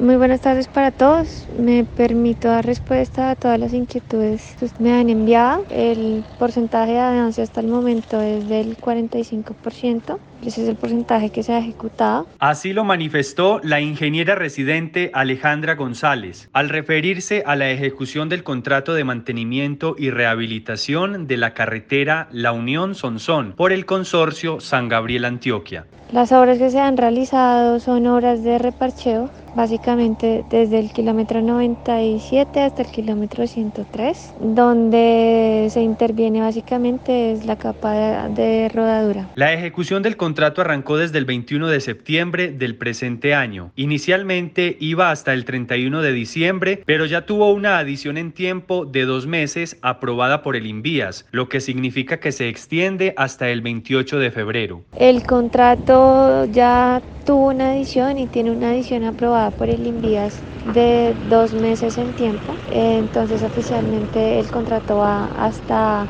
Muy buenas tardes para todos. Me permito dar respuesta a todas las inquietudes que me han enviado. El porcentaje de avance hasta el momento es del 45%. Ese es el porcentaje que se ha ejecutado. Así lo manifestó la ingeniera residente Alejandra González al referirse a la ejecución del contrato de mantenimiento y rehabilitación de la carretera La Unión Sonsón por el consorcio San Gabriel Antioquia. Las obras que se han realizado son obras de reparcheo, básicamente desde el kilómetro 97 hasta el kilómetro 103, donde se interviene básicamente es la capa de, rodadura. La ejecución del contrato arrancó desde el 21 de septiembre del presente año. Inicialmente iba hasta el 31 de diciembre, pero ya tuvo una adición en tiempo de dos meses aprobada por el Invías, lo que significa que se extiende hasta el 28 de febrero. El contrato ya tuvo una edición y tiene una edición aprobada por el Invías de dos meses en tiempo. Entonces oficialmente el contrato va hasta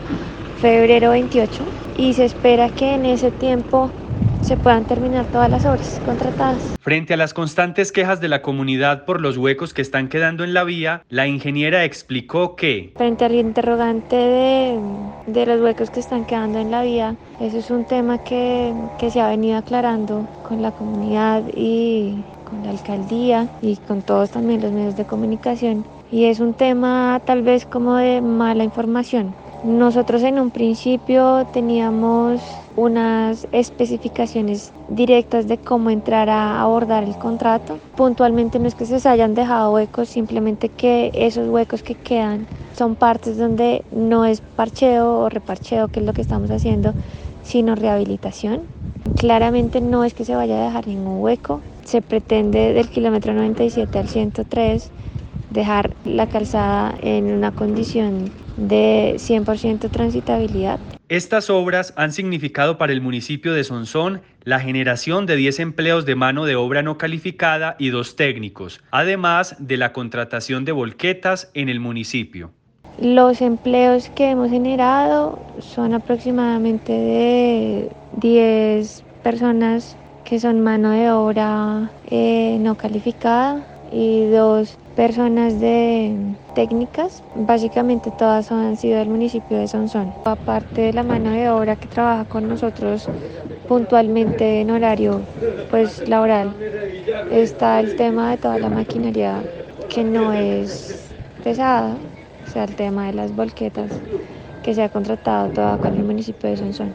febrero 28 y se espera que en ese tiempo se puedan terminar todas las obras contratadas. Frente a las constantes quejas de la comunidad por los huecos que están quedando en la vía, la ingeniera explicó que... Frente al interrogante de, de los huecos que están quedando en la vía, eso es un tema que, que se ha venido aclarando con la comunidad y con la alcaldía y con todos también los medios de comunicación. Y es un tema tal vez como de mala información. Nosotros en un principio teníamos unas especificaciones directas de cómo entrar a abordar el contrato. Puntualmente no es que se hayan dejado huecos, simplemente que esos huecos que quedan son partes donde no es parcheo o reparcheo, que es lo que estamos haciendo, sino rehabilitación. Claramente no es que se vaya a dejar ningún hueco, se pretende del kilómetro 97 al 103 dejar la calzada en una condición de 100% transitabilidad. Estas obras han significado para el municipio de Sonsón la generación de 10 empleos de mano de obra no calificada y dos técnicos, además de la contratación de volquetas en el municipio. Los empleos que hemos generado son aproximadamente de 10 personas que son mano de obra eh, no calificada y dos personas de técnicas, básicamente todas han sido del municipio de Sonsón. Aparte de la mano de obra que trabaja con nosotros puntualmente en horario pues laboral, está el tema de toda la maquinaria que no es pesada, o sea, el tema de las volquetas que se ha contratado toda con el municipio de Sonsón.